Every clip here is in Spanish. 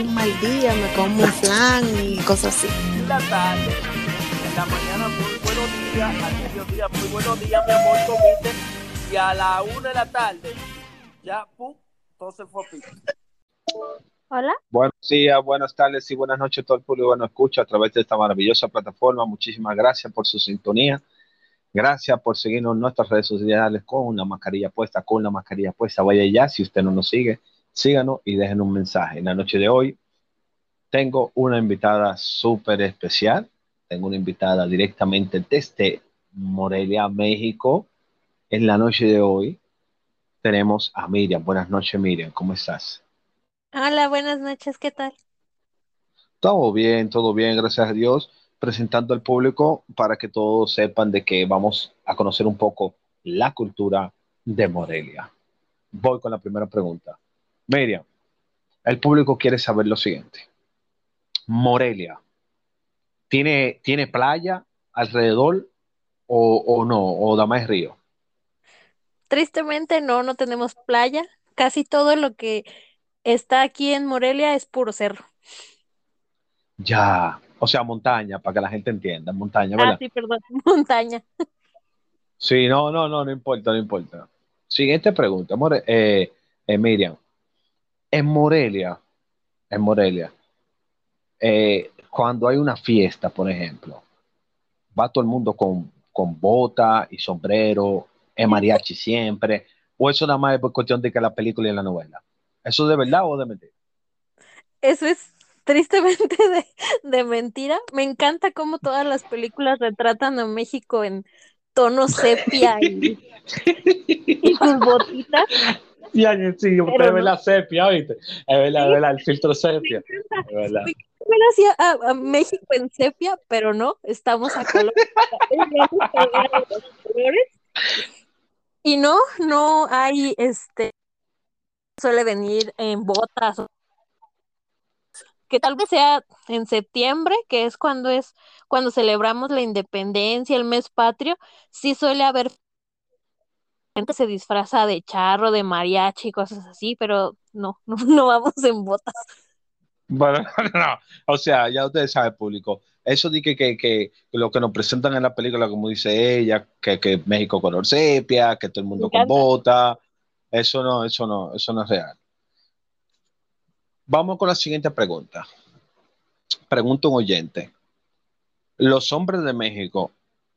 un mal día me como un flan y cosas así. la tarde, en la mañana muy buenos días, al mediodía muy buenos días, mi amor, comiste, y a la una de la tarde, ya, pum, todo se fue a pico. Hola. Buenos días, buenas tardes y buenas noches a todo el público que nos escucha a través de esta maravillosa plataforma. Muchísimas gracias por su sintonía. Gracias por seguirnos en nuestras redes sociales con una mascarilla puesta, con la mascarilla puesta. Vaya ya, si usted no nos sigue, síganos y dejen un mensaje. En la noche de hoy tengo una invitada súper especial. Tengo una invitada directamente desde Morelia, México. En la noche de hoy tenemos a Miriam. Buenas noches, Miriam. ¿Cómo estás? Hola, buenas noches, ¿qué tal? Todo bien, todo bien, gracias a Dios. Presentando al público para que todos sepan de que vamos a conocer un poco la cultura de Morelia. Voy con la primera pregunta. Miriam, el público quiere saber lo siguiente. Morelia, ¿tiene, ¿tiene playa alrededor o, o no? ¿O da más río? Tristemente no, no tenemos playa. Casi todo lo que está aquí en Morelia es puro cerro. Ya, o sea, montaña, para que la gente entienda, montaña, Ah, ¿verdad? sí, perdón, montaña. Sí, no, no, no, no importa, no importa. Siguiente pregunta, More- eh, eh, Miriam. En Morelia, en Morelia, eh, cuando hay una fiesta, por ejemplo, va todo el mundo con, con bota y sombrero, es mariachi siempre, o eso nada más es por cuestión de que la película y la novela. ¿Eso es de verdad o de mentira? Eso es tristemente de, de mentira. Me encanta cómo todas las películas retratan a México en tono sepia y, y sus botitas. Ya, sí, Pero es verdad, no. sepia, ¿viste? Es verdad, verdad, el filtro sepia, es verdad. A, a México en sepia, pero no, estamos a color. La. Y no, no hay este suele venir en botas, que tal vez sea en septiembre, que es cuando es cuando celebramos la independencia, el mes patrio, sí suele haber gente se disfraza de charro, de mariachi, cosas así, pero no, no, no vamos en botas. Bueno, no, o sea, ya ustedes saben, público. Eso de que, que, que lo que nos presentan en la película, como dice ella, que, que México color sepia, que todo el mundo con bota, eso no, eso no, eso no es real. Vamos con la siguiente pregunta. Pregunta un oyente. ¿Los hombres de México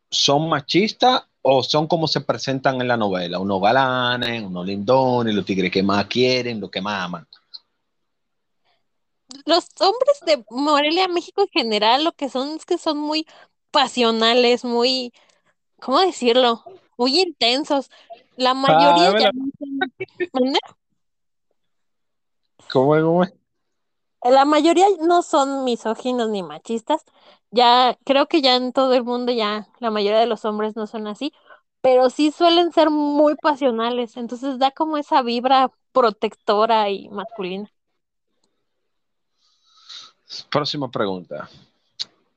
son machistas o son como se presentan en la novela? Unos galanes, unos lindones, los tigres que más quieren, los que más aman. Los hombres de Morelia, México en general, lo que son es que son muy pasionales, muy, ¿cómo decirlo? Muy intensos. La Ah, mayoría es ya verdad. no son, ¿mande? ¿Cómo es? ¿Cómo es? La mayoría no son misóginos ni machistas. Ya creo que ya en todo el mundo ya la mayoría de los hombres no son así, pero sí suelen ser muy pasionales. Entonces da como esa vibra protectora y masculina. Próxima pregunta.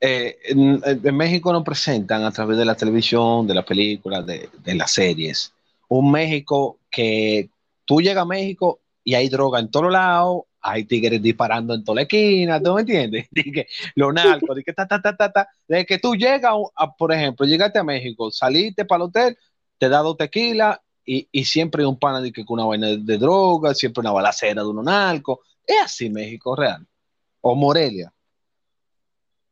Eh, en, en México nos presentan a través de la televisión, de las películas, de, de las series, un México que tú llegas a México y hay droga en todos lados, hay tigres disparando en toda la esquina, ¿tú me entiendes? De que los narcos, que ta, ta, ta, ta, ta, de que tú llegas, a, por ejemplo, llegaste a México, saliste para el hotel, te da dos tequilas y, y siempre hay un pana de que con una vaina de, de droga, siempre una balacera de unos narcos. Es así México real. O Morelia.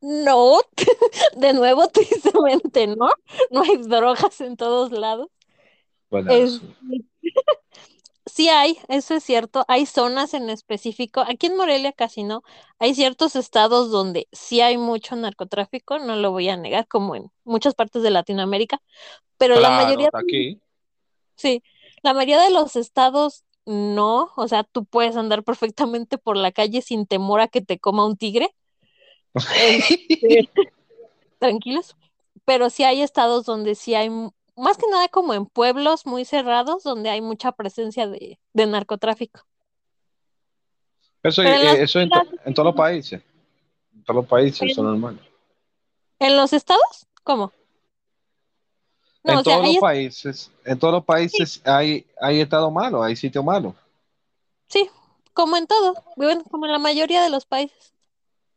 No, de nuevo, tristemente, ¿no? No hay drogas en todos lados. ¿verdad? Es, Sí. hay, eso es cierto. Hay zonas en específico. Aquí en Morelia casi no. Hay ciertos estados donde sí hay mucho narcotráfico, no lo voy a negar, como en muchas partes de Latinoamérica, pero la mayoría, aquí. sí, la mayoría de los estados no. O sea, tú puedes andar perfectamente por la calle sin temor a que te coma un tigre. Este, tranquilos. Pero sí hay estados donde sí hay, más que nada como en pueblos muy cerrados, donde hay mucha presencia de, de narcotráfico. Eso, en eh, eso en, to- en todos los países. En todos los países, eso es normal. ¿En los estados? ¿Cómo? No, en o sea, todos hay los países, en todos los países hay, hay estado malo, hay sitio malo. Sí, como en todo, bueno, como en la mayoría de los países.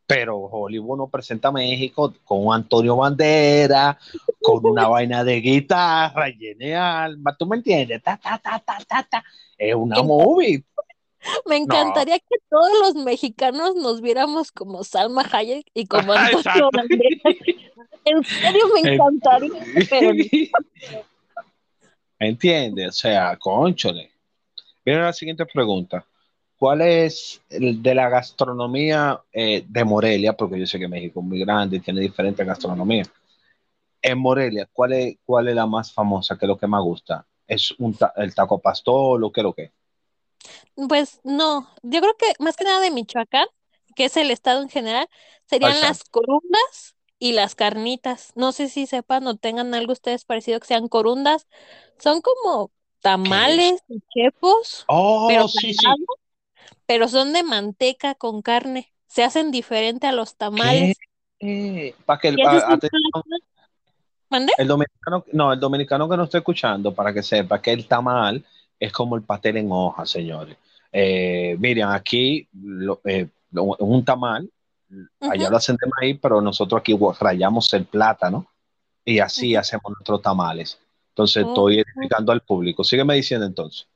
Pero Hollywood no presenta a México con Antonio Bandera, con una vaina de guitarra, genial. ¿Tú me entiendes? Ta, ta, ta, ta, ta, ta. Es una movie. Me encantaría que todos los mexicanos nos viéramos como Salma Hayek y como Antonio Exacto. Banderas. En serio me encantaría, no. ¿Entiendes? O sea, conchole. Viene la siguiente pregunta. ¿Cuál es el de la gastronomía eh, de Morelia? Porque yo sé que México es muy grande y tiene diferentes gastronomías. En Morelia, ¿cuál es, cuál es la más famosa? ¿Qué es lo que más gusta? ¿Es un ta- el taco pastor o qué es lo que? Pues no, yo creo que más que nada de Michoacán, que es el estado en general, serían Exacto. las corundas y las carnitas. No sé si sepan o tengan algo ustedes parecido que sean corundas. Son como tamales y chepos, Oh, pero sí, sí. Pero son de manteca con carne. Se hacen diferente a los tamales. Para que el, dominicano, no, el dominicano que nos está escuchando, para que sepa que el tamal es como el pastel en hoja, señores. Eh, miren, aquí lo- eh, lo- un tamal, allá lo hacen de maíz, pero nosotros aquí rayamos el plátano y así hacemos nuestros tamales. Entonces Oh. estoy explicando al público. Sígueme diciendo entonces.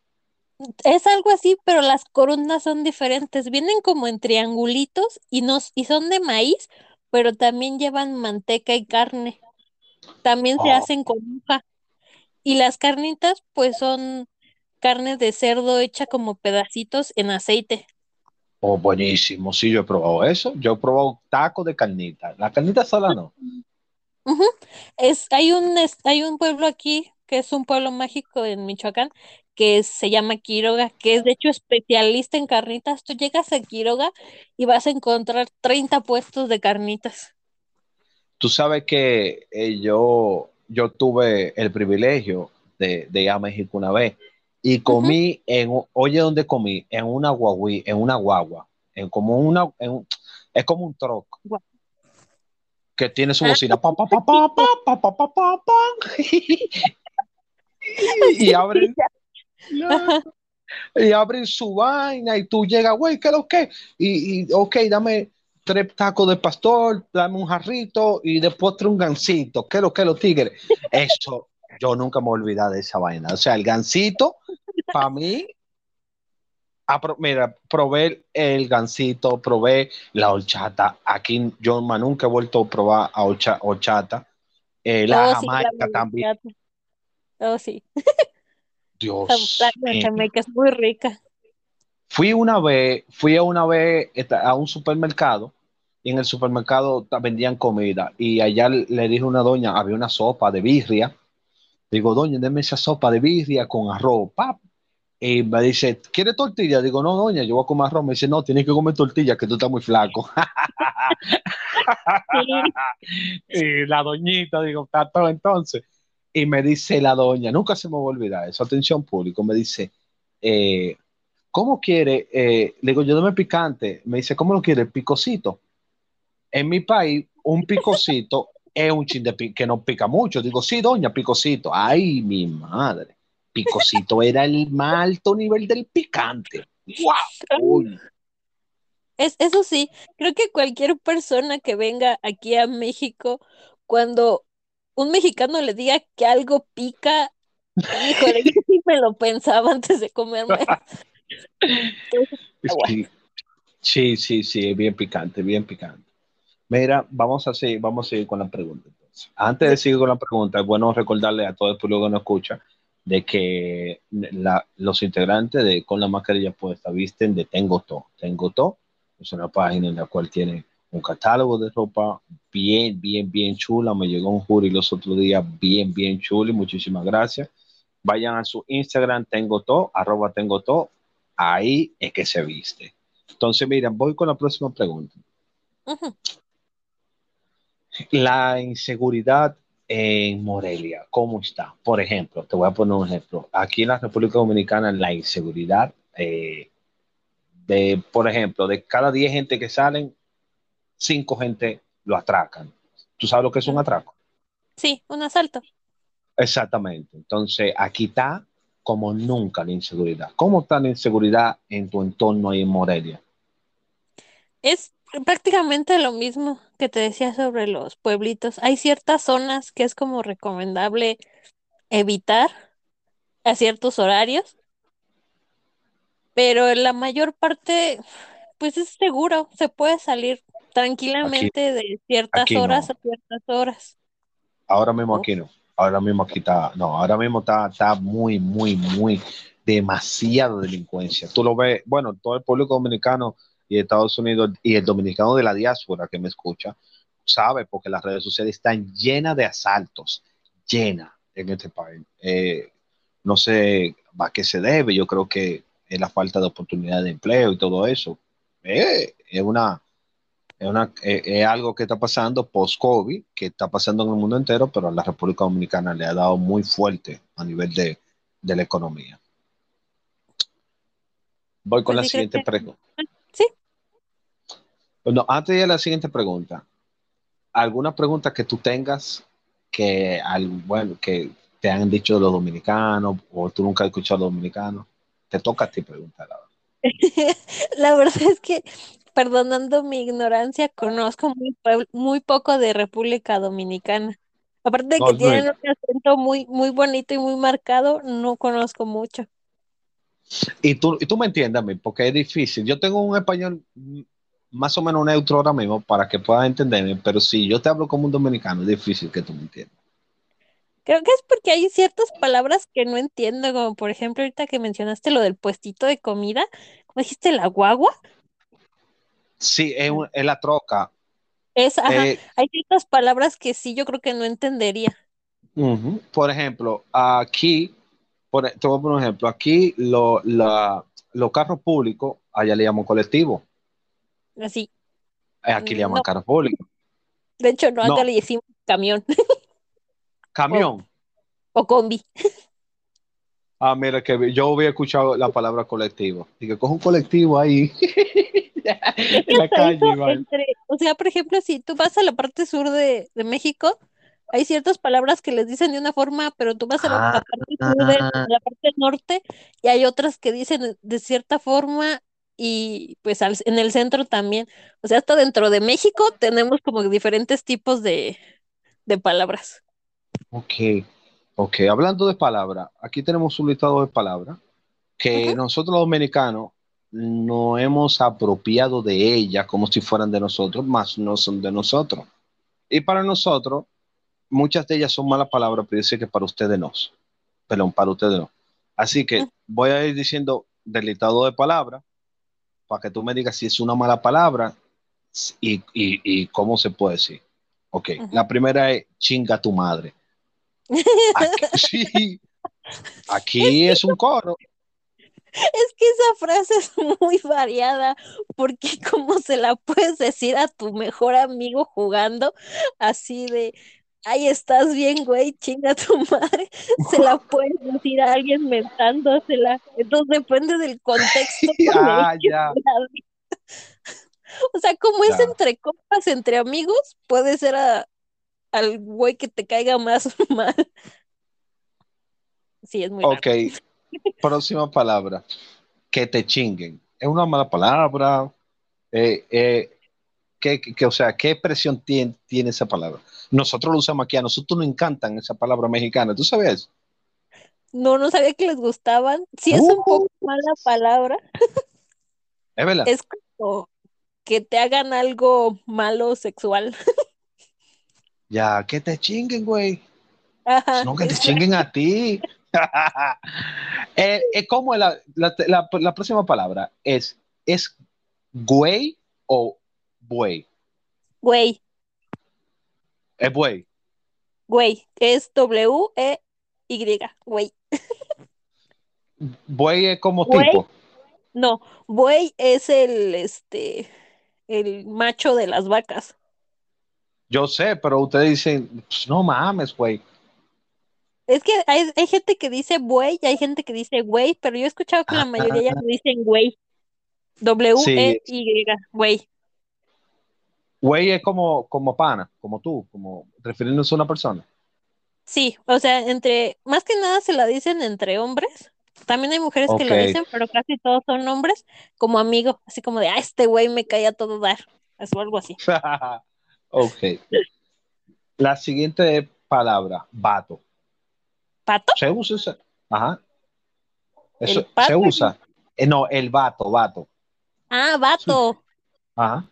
Es algo así, pero las corundas son diferentes. Vienen como en triangulitos y, nos, y son de maíz, pero también llevan manteca y carne. También se Oh. hacen con hoja. Y las carnitas, pues son carne de cerdo hecha como pedacitos en aceite. Oh, buenísimo. Sí, yo he probado eso. Yo he probado taco de carnita. La carnita sola no. Es, hay un, es- hay un pueblo aquí que es un pueblo mágico en Michoacán que se llama Quiroga, que es de hecho especialista en carnitas. Tú llegas a Quiroga y vas a encontrar 30 puestos de carnitas. Tú sabes que yo, yo tuve el privilegio de, de, ir a México una vez y comí, en, oye, ¿dónde comí? En una guagui, en una guagua, en como una, en, es como un troc. Gua que tiene su bocina. Pa, pa, pa, y abren, Y abren su vaina y tú llegas, güey, ¿qué es lo que? Y, y, ok, dame tres tacos de pastor, dame un jarrito y después trae un gansito, ¿qué es lo que los tigres? Eso, yo nunca me olvidar de esa vaina. O sea, el gansito, para mí, mira, probé el gansito, probé la horchata. Aquí yo nunca he vuelto a probar a horcha- horchata. Eh, la Oh, sí, la jamaica también. Oh, sí. Dios La, jamaica es muy rica. Fui una vez, fui a una vez a un supermercado y en el supermercado vendían comida y allá le dije a una doña, había una sopa de birria. Digo, doña, deme esa sopa de birria con arroz, pap. Y me dice, ¿quiere tortilla? Digo, no, doña, yo voy a comer arroz. Me dice, no, tienes que comer tortilla, que tú estás muy flaco. y la doñita, digo, está todo entonces. Y me dice la doña, nunca se me va a olvidar eso, atención público, me dice, eh, ¿cómo quiere? Eh, le digo, yo dame picante. Me dice, ¿cómo lo quiere? Picosito. En mi país, un picosito es un chin de que no pica mucho. Digo, sí, doña, picosito. Ay, mi madre. Picosito era el más alto nivel del picante. ¡Wow! Es, eso sí, creo que cualquier persona que venga aquí a México, cuando un mexicano le diga que algo pica, híjole, yo sí me lo pensaba antes de comerme. Sí, sí, sí, sí, bien picante, bien picante. Mira, vamos a seguir, vamos a seguir con la pregunta. entonces. Antes de seguir con la pregunta, es bueno recordarle a todo el público que nos escucha de que la- los integrantes de Con la Mascarilla Puesta visten de Tengo Todo. Tengo Todo es una página en la cual tiene un catálogo de ropa bien, bien, bien chula. Me llegó un jury los otros días bien, bien chulo y muchísimas gracias. Vayan a su Instagram, Tengo Todo, arroba Tengo Todo. Ahí es que se viste. Entonces, miren, voy con la próxima pregunta. La inseguridad en Morelia, ¿cómo está? Por ejemplo, te voy a poner un ejemplo. Aquí en la República Dominicana, la inseguridad eh, de, por ejemplo, de cada 10 gente que salen, 5 gente lo atracan. ¿Tú sabes lo que es un atraco? Sí, un asalto. Exactamente. Entonces, aquí está como nunca la inseguridad. ¿Cómo está la inseguridad en tu entorno ahí en Morelia? Es prácticamente lo mismo que te decía sobre los pueblitos. Hay ciertas zonas que es como recomendable evitar a ciertos horarios, pero la mayor parte, pues es seguro, se puede salir tranquilamente de ciertas aquí horas no. a ciertas horas. Ahora mismo aquí no. Ahora mismo aquí está, no, ahora mismo está, está muy, muy, muy demasiada delincuencia. Tú lo ves, bueno, todo el público dominicano y Estados Unidos y el dominicano de la diáspora que me escucha sabe porque las redes sociales están llenas de asaltos, llenas en este país. Eh, no sé a qué se debe, yo creo que es la falta de oportunidad de empleo y todo eso. Eh, es una, es, una, es, es algo que está pasando post-COVID, que está pasando en el mundo entero, pero a la República Dominicana le ha dado muy fuerte a nivel de, de la economía. Voy con Pues la siguiente que pregunta. sí. Bueno, antes de la siguiente pregunta, ¿alguna pregunta que tú tengas que, bueno, que te han dicho los dominicanos o tú nunca has escuchado a los dominicanos? Te toca a ti preguntar. La verdad es que, perdonando mi ignorancia, conozco muy, muy poco de República Dominicana. Aparte de que no, tienen un acento muy, muy bonito y muy marcado, no conozco mucho. Y tú, y tú me entiendes a mí, porque es difícil. Yo tengo un español más o menos neutro ahora mismo para que puedas entenderme, pero si yo te hablo como un dominicano, es difícil que tú me entiendas. Creo que es porque hay ciertas palabras que no entiendo, como por ejemplo ahorita que mencionaste lo del puestito de comida, ¿cómo dijiste la guagua? Sí, es, un- es la troca. Es, ajá, Eh, hay ciertas palabras que sí yo creo que no entendería. Por ejemplo, aquí, por, te voy a poner un ejemplo, aquí lo- la- los carros públicos, allá le llaman colectivo, Así. aquí le llaman No, carros públicos. de hecho no, acá No, le decimos camión o, camión. o combi. Ah, mira, que yo había escuchado la palabra colectivo. Y que coge un colectivo ahí en la calle. entre, o sea, por ejemplo, si tú vas a la parte sur de, de México, hay ciertas palabras que les dicen de una forma, pero tú vas a la, Ah, la parte sur de a la parte norte y hay otras que dicen de cierta forma y pues al- en el centro también. O sea, hasta dentro de México tenemos como diferentes tipos de, de palabras. ok, ok. Hablando de palabras, aquí tenemos un listado de palabras que Ujú. nosotros los dominicanos no hemos apropiado de ellas como si fueran de nosotros, más no son de nosotros. Y para nosotros, muchas de ellas son malas palabras, pero dice que para ustedes no. Perdón, para ustedes no. Así que voy a ir diciendo del listado de palabras para que tú me digas si es una mala palabra y, y- y cómo se puede decir. Ok, Ujú. la primera es chinga tu madre. Aquí, sí, aquí es un coro. Es que esa frase es muy variada, porque cómo se la puedes decir a tu mejor amigo jugando así de, ay, estás bien, güey, chinga tu madre, se la puedes decir a alguien mentándosela. Entonces depende del contexto Ah, ya. O sea, como es entre compas, entre amigos, puede ser a- al güey que te caiga más mal. Sí, es muy Ok, raro. próxima palabra. Que te chinguen. Es una mala palabra. Eh, eh, ¿qué, qué- qué- o sea, ¿qué expresión tiene, tiene esa palabra? Nosotros lo usamos aquí, a nosotros nos encantan esa palabra mexicana. ¿Tú sabes? No, no sabía que les gustaban. Sí, es un Uh, poco mala palabra. es verdad. Es como que te hagan algo malo sexual. Ya, que te chinguen, güey. Ajá, No, que te chinguen a ti. eh, eh, ¿cómo es la, la, la- la próxima palabra? ¿Es, es güey o buey? güey, Es buey. güey, es W-E-Y, güey. Buey es como Güey, tipo. no, güey es el, este, el macho de las vacas. Yo sé, pero ustedes dicen, pues, no mames, güey. Es que hay, hay gente que dice güey y hay gente que dice güey, pero yo he escuchado que la mayoría ya no dicen güey. W-E-Y, güey. Güey es como, como pana, como tú, como refiriéndose a una persona. Sí, o sea, entre, más que nada se la dicen entre hombres. También hay mujeres que lo dicen, pero casi todos son hombres, como amigo, así como de, ah, este güey me cae a todo dar, o algo así. ok. La siguiente palabra, vato. ¿Pato? ¿Se usa esa? Ajá. Eso, se usa. Eh, no, el vato, vato. Ah, vato. Ajá.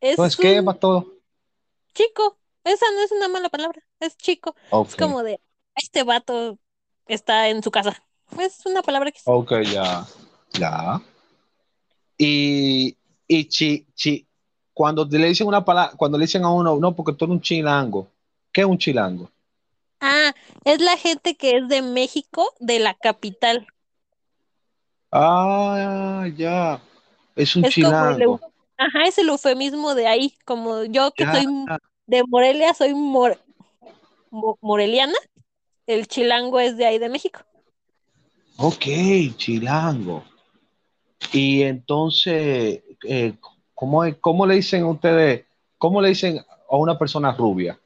Es Entonces, ¿qué vato? chico. Esa no es una mala palabra, es chico. Es como de, este vato está en su casa. Es una palabra que Ok, ya. Ya. Y, y chi, chi, cuando le dicen una palabra, cuando le dicen a uno, no, porque tú eres un chilango. ¿Qué es un chilango? Ah, es la gente que es de México, de la capital. Ah, ya. Es un Es como el, chilango. ajá, es el eufemismo de ahí, como yo que Ya. soy de Morelia, soy mor- mo- moreliana, el chilango es de ahí de México. Ok, chilango. Y entonces, eh, ¿cómo, es- cómo le dicen ustedes, cómo le dicen a una persona rubia?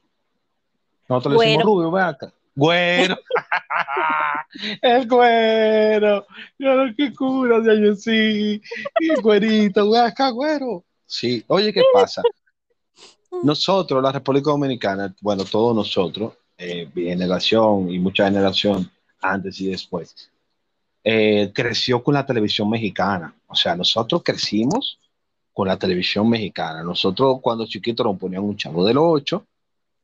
Nosotros le decimos rubio, ven acá. Güero. El güero. Yo lo que cura año sí. Y güerito, ven acá, güero. Sí, oye, ¿qué pasa? Nosotros, la República Dominicana, bueno, todos nosotros, eh, mi generación y mucha generación antes y después, eh, creció con la televisión mexicana. O sea, nosotros crecimos con la televisión mexicana. Nosotros cuando chiquitos nos ponían un chavo del 8,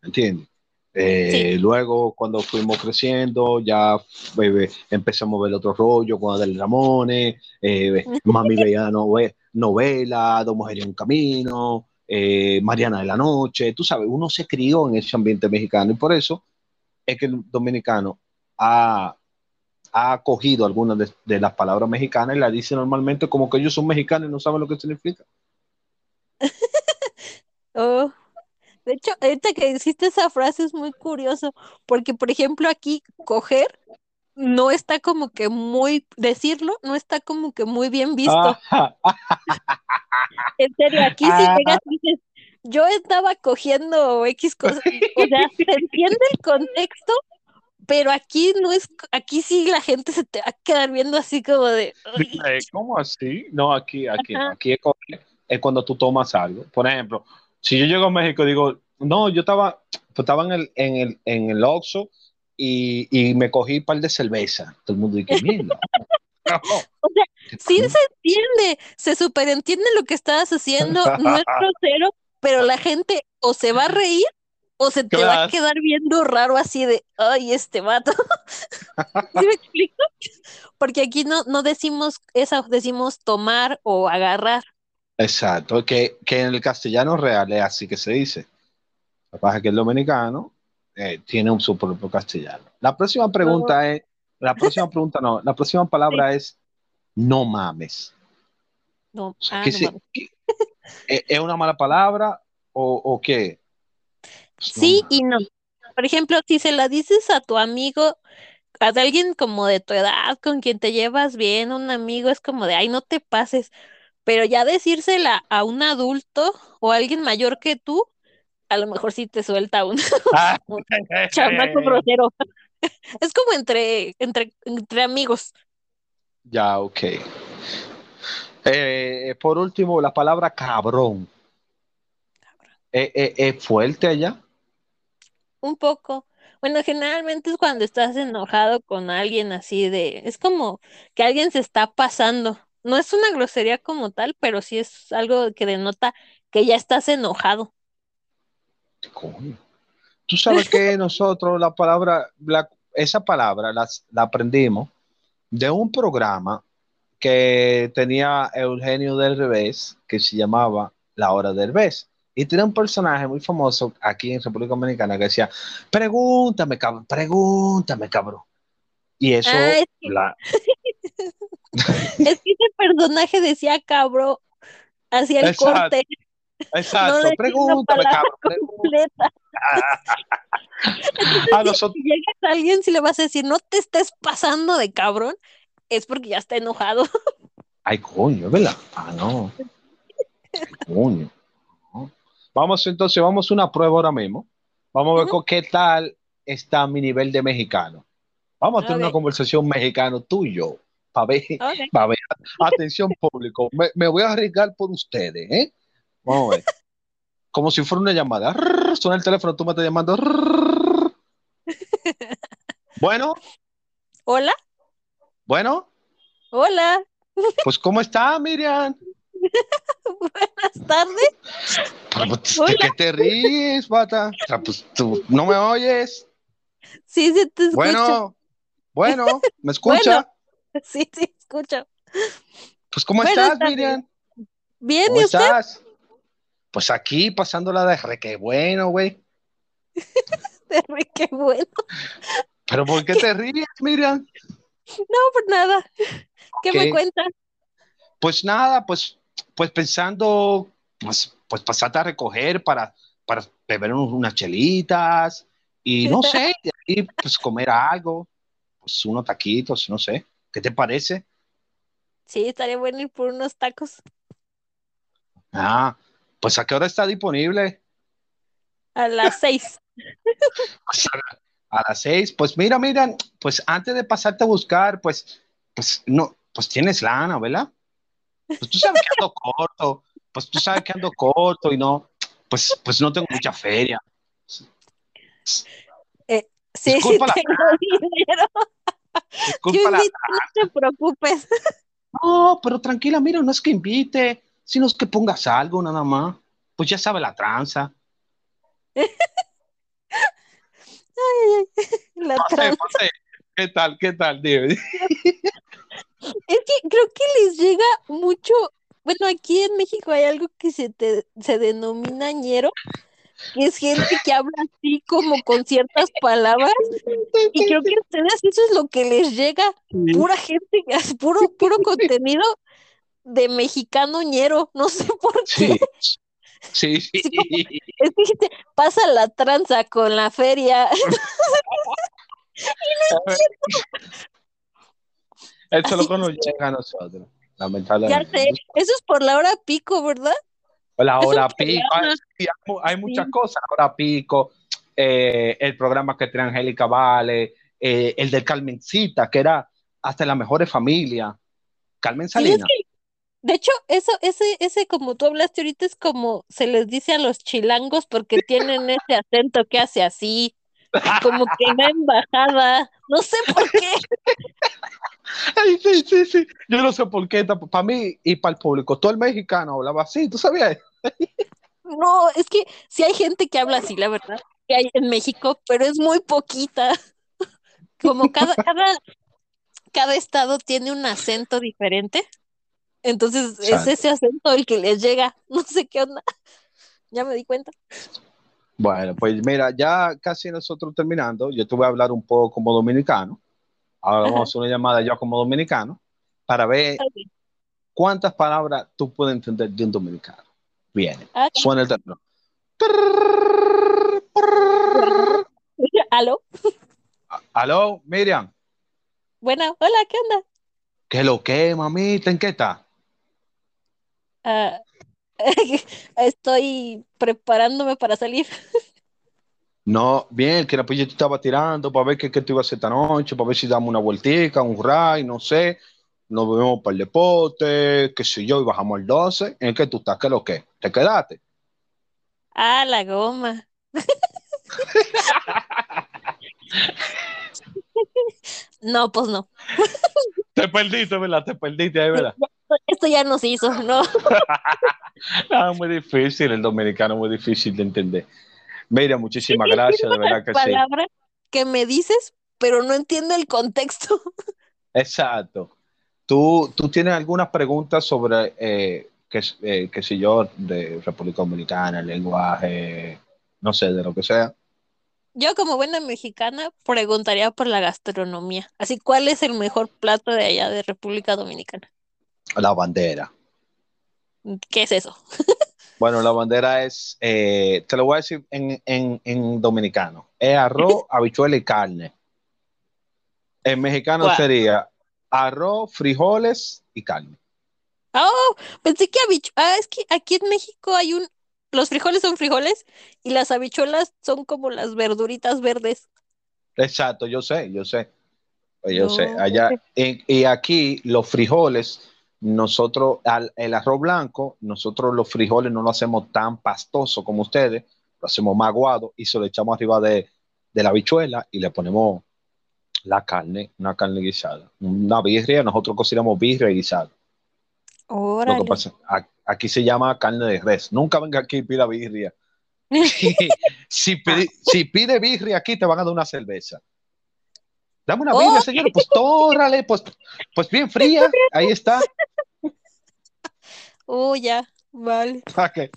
¿entiendes? Eh, Luego, cuando fuimos creciendo, ya eh, empezamos a ver otro rollo con Adel Ramones, eh, mami veía nove- novela, Dos Mujeres un Camino, eh, Mariana de la Noche, tú sabes, uno se crió en ese ambiente mexicano y por eso es que el dominicano ha, ha acogido algunas de, de las palabras mexicanas y las dice normalmente como que ellos son mexicanos y no saben lo que significa. Oh, De hecho, ahorita que hiciste esa frase es muy curioso, porque por ejemplo aquí coger no está como que muy, decirlo, no está como que muy bien visto. En serio, aquí si Ah. llegas y dices, yo estaba cogiendo X cosas, o sea, se entiende el contexto, pero aquí no es, aquí sí la gente se te va a quedar viendo así como de, "Ay, ¿Cómo así? No, aquí, aquí. Ajá. aquí es, co- es cuando tú tomas algo. Por ejemplo, si yo llego a México y digo, no, yo estaba, pues estaba en el, en el, en el Oxxo y, y me cogí un par de cerveza. Todo el mundo dice, mierda. O sea, sí se entiende, se superentiende lo que estabas haciendo, no es grosero, pero la gente o se va a reír o se te va a quedar viendo raro así de, ay, este vato. ¿Sí me explico? Porque aquí no, no decimos esa, decimos tomar o agarrar. Exacto, que, que en el castellano real es así que se dice. Lo que pasa es que el dominicano eh, tiene un su propio castellano. La próxima pregunta es, la próxima pregunta no, la próxima palabra es no mames. No, O sea, ah, ¿qué no si- mames. qué- ¿es una mala palabra o, o qué? Pues no Sí y no. Por ejemplo, si se la dices a tu amigo, a alguien como de tu edad, con quien te llevas bien, un amigo, es como de, ay, no te pases. Pero ya decírsela a un adulto o a alguien mayor que tú, a lo mejor sí te suelta un, Ah, un chamaco grosero. Es como entre, entre, entre amigos. Ya, ok. Eh, por último, la palabra cabrón. Eh, eh, ¿Es fuerte allá? Un poco. Bueno, generalmente es cuando estás enojado con alguien así de, es como que alguien se está pasando. No es una grosería como tal, pero sí es algo que denota que ya estás enojado. Coño. Tú sabes que nosotros la palabra, la- esa palabra las- la aprendimos de un programa que tenía Eugenio del Revés, que se llamaba La Hora del Revés. Y tenía un personaje muy famoso aquí en República Dominicana que decía, pregúntame, cabrón, pregúntame, cabrón. Y eso, Ah, es que- la- Es que ese personaje decía cabro, hacía el Exacto. corte. Exacto, la pregúntame, cabrón. A nosotros, Si llegas a alguien, si le vas a decir, no te estés pasando de cabrón, es porque ya está enojado. ay, coño, es ¿verdad? Ah, no. Ay, coño. No. Vamos entonces, vamos a una prueba ahora mismo. Vamos a ver con qué tal está mi nivel de mexicano. Vamos a tener una conversación mexicano tú y yo. Para ver, Ok. pa' ver. Atención público, me, me voy a arriesgar por ustedes, ¿eh? Vamos a ver. Como si fuera una llamada. Suena el teléfono, tú me estás llamando. Bueno, Hola, bueno, hola, pues ¿cómo está, Miriam? buenas tardes. Pues, ¿De qué te ríes? O sea, pues tú no me oyes. Sí, sí, te escucho. Bueno, bueno, ¿me escucha? Sí, sí, escucho. Pues ¿cómo estás. Miriam? Bien, ¿Cómo ¿y usted? estás? Pues aquí pasándola de re que bueno, güey. Terry, Qué bueno. ¿Pero por qué te ríes, Miriam? No, por nada. ¿Qué me Ok. cuenta? Pues nada, pues, pues pensando, pues, pues pasarte a recoger para, para beber un- unas chelitas y no sé, de ahí pues comer algo, pues unos taquitos, no sé. ¿Qué te parece? Sí, estaría bueno ir por unos tacos Ah, pues a qué hora está disponible? a las seis. Pues a, a las seis. Pues mira, mira, pues antes de pasarte a buscar, pues, pues no, pues tienes lana, ¿verdad? Pues tú sabes que ando corto, pues tú sabes que ando corto y no, pues, pues no tengo mucha feria. Sí, Disculpa sí tengo dinero. Disculpa la- no te preocupes. No, pero tranquila, mira, no es que invite, sino es que pongas algo nada más. Pues ya sabe la tranza. La Pase, tran- pase. ¿Qué tal? ¿Qué tal? Dime. Es que creo que les llega mucho. Bueno, aquí en México hay algo que se, te, se denomina ñero, que es gente que habla así como con ciertas palabras. Y creo que a ustedes eso es lo que les llega. Pura gente, puro, puro contenido de mexicano ñero. No sé por qué. Sí, sí, sí. Sí, como- Es que pasa la tranza con la feria. Eso es lo Así que nos llega a nosotros, Ya lamentablemente. sé, eso es por la hora pico, ¿verdad? La Es un hora pico, hay, sí, hay mu- hay muchas Sí. cosas. La hora pico, eh, el programa que trae Angélica Vale, eh, el de Carmencita, que era hasta las mejores familias. Carmen Sí, es Salinas. que, de hecho, eso, ese, ese, como tú hablaste ahorita, es como se les dice a los chilangos porque tienen ese acento que hace así, como que va en bajada. No sé por qué. Ay, sí, sí, sí. Yo no sé por qué, para mí y para el público, todo el mexicano hablaba así, ¿tú sabías? No, es que sí hay gente que habla así, la verdad, que hay en México, pero es muy poquita. Como cada, cada, cada estado tiene un acento diferente. Entonces es ese acento el que les llega. No sé qué onda. Ya me di cuenta. Bueno, pues mira, ya casi nosotros terminando, yo te voy a hablar un poco como dominicano. Ahora vamos a hacer una llamada yo como dominicano para ver cuántas palabras tú puedes entender de un dominicano. Viene, Ok. suena el teléfono. ¿Aló? Aló, Miriam, Bueno, hola, ¿qué onda? ¿qué lo que, mamita? ¿En qué está? Ah, estoy preparándome para salir. No, bien, que la pues yo te estaba tirando para ver qué, qué te iba a hacer esta noche, para ver si damos una vueltica, un ray, no sé. Nos vemos para el deporte, qué sé yo, y bajamos al 12. ¿En qué tú estás? ¿Qué lo que? ¿Te quedaste? Ah, la goma. No, pues no. Te perdiste, ¿verdad? Te perdiste ahí, ¿verdad? Esto ya nos hizo, ¿no? Ah, muy difícil, el dominicano muy difícil de entender. Mira, muchísimas Sí, gracias, de verdad que sí. palabras que me dices, pero no entiendo el contexto. Exacto. ¿Tú, tú tienes algunas preguntas sobre, eh, qué, eh, qué sé yo, de República Dominicana, el lenguaje, no sé, de lo que sea? Yo como buena mexicana preguntaría por la gastronomía. Así, ¿cuál es el mejor plato de allá de República Dominicana? La bandera. ¿Qué es eso? Bueno, la bandera es, eh, te lo voy a decir en, en- en dominicano, es arroz, habichuela y carne. En mexicano sería arroz, frijoles y carne. Oh, pensé que Ah, es que aquí en México hay un. Los frijoles son frijoles y las habichuelas son como las verduritas verdes. Exacto, yo sé, yo sé. Yo No, sé, allá y aquí los frijoles, nosotros, al, el arroz blanco, nosotros los frijoles no lo hacemos tan pastoso como ustedes, lo hacemos más aguado y se lo echamos arriba de, de la habichuela y le ponemos la carne, una carne guisada, una birria, nosotros cocinamos birria y guisado. Lo Órale. que pasa, aquí se llama carne de res. Nunca venga aquí y pida birria. si, pide, si pide birria aquí, te van a dar una cerveza. Dame una birria, Oh. señor. Pues tórale, pues, pues bien fría. Ahí está. Oh, ya, vale. Para que,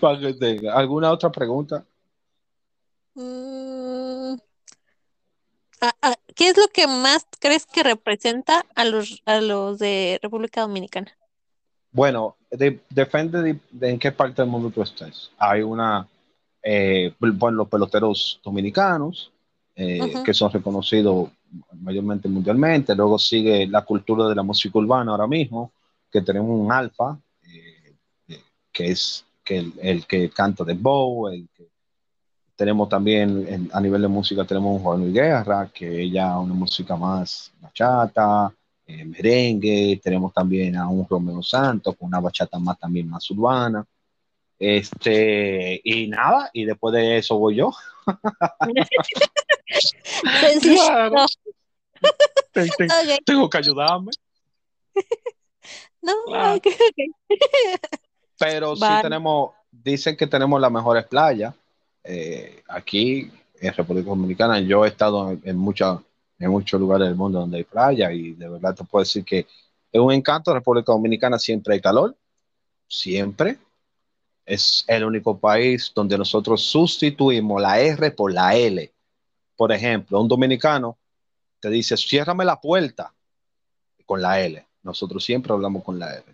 para que tenga. ¿Alguna otra pregunta? Mm, ah, ah, ¿qué es lo que más crees que representa a los, a los de República Dominicana? Bueno, de- depende de, de en qué parte del mundo tú estés. Hay una, eh, bueno, los peloteros dominicanos, eh, Ujú. que son reconocidos mayormente mundialmente. Luego sigue la cultura de la música urbana ahora mismo, que tenemos un alfa, eh, eh, que es que el, el que canta de Bow, el que tenemos también en- a nivel de música tenemos un Juan Luis Guerra, que ella una música más bachata, eh, merengue, tenemos también a un Romeo Santos con una bachata más también más urbana. Este, y nada, y después de eso voy yo. Claro. Ten- ten- Ok, Tengo que ayudarme. no, Claro. ok, ok. Pero sí tenemos, dicen que tenemos las mejores playas. Eh, aquí en República Dominicana, yo he estado en, mucha- en muchos lugares del mundo donde hay playa y de verdad te puedo decir que es un encanto. República Dominicana siempre hay calor, siempre. Es el único país donde nosotros sustituimos la R por la L. Por ejemplo, un dominicano te dice, ciérrame la puerta con la L. Nosotros siempre hablamos con la R.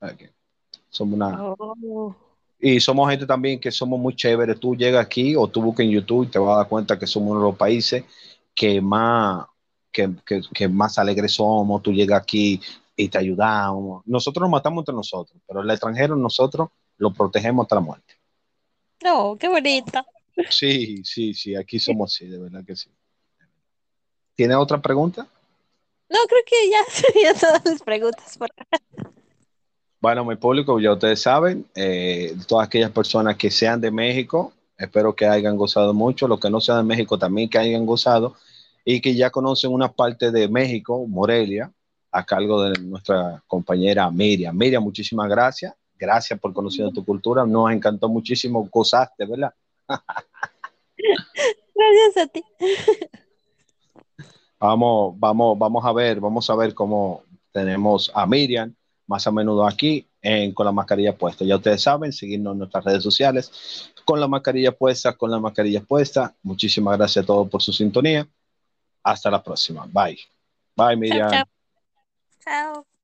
Ok. Somos una, Oh, y somos gente también que somos muy chéveres. Tú llegas aquí o tú buscas en YouTube y te vas a dar cuenta que somos uno de los países que más, que, que- que más alegres somos. Tú llegas aquí y te ayudamos. Nosotros nos matamos entre nosotros, pero el extranjero nosotros lo protegemos hasta la muerte. no, qué bonito. Sí, sí, sí, aquí somos así, de verdad que sí. ¿Tiene otra pregunta? No, creo que ya serían todas las preguntas por acá. Bueno, mi público, ya ustedes saben, eh, todas aquellas personas que sean de México, espero que hayan gozado mucho, los que no sean de México también que hayan gozado y que ya conocen una parte de México, Morelia, a cargo de nuestra compañera Miriam. Miriam, muchísimas gracias. Gracias por conocer tu cultura. Nos encantó muchísimo, gozaste, ¿verdad? Gracias a ti. Vamos, vamos, vamos a ver, vamos a ver cómo tenemos a Miriam más a menudo aquí en, con la mascarilla puesta. Ya ustedes saben, seguirnos en nuestras redes sociales con la mascarilla puesta, con la mascarilla puesta. Muchísimas gracias a todos por su sintonía. Hasta la próxima. Bye. Bye, Miriam. Chao, chao. Chao.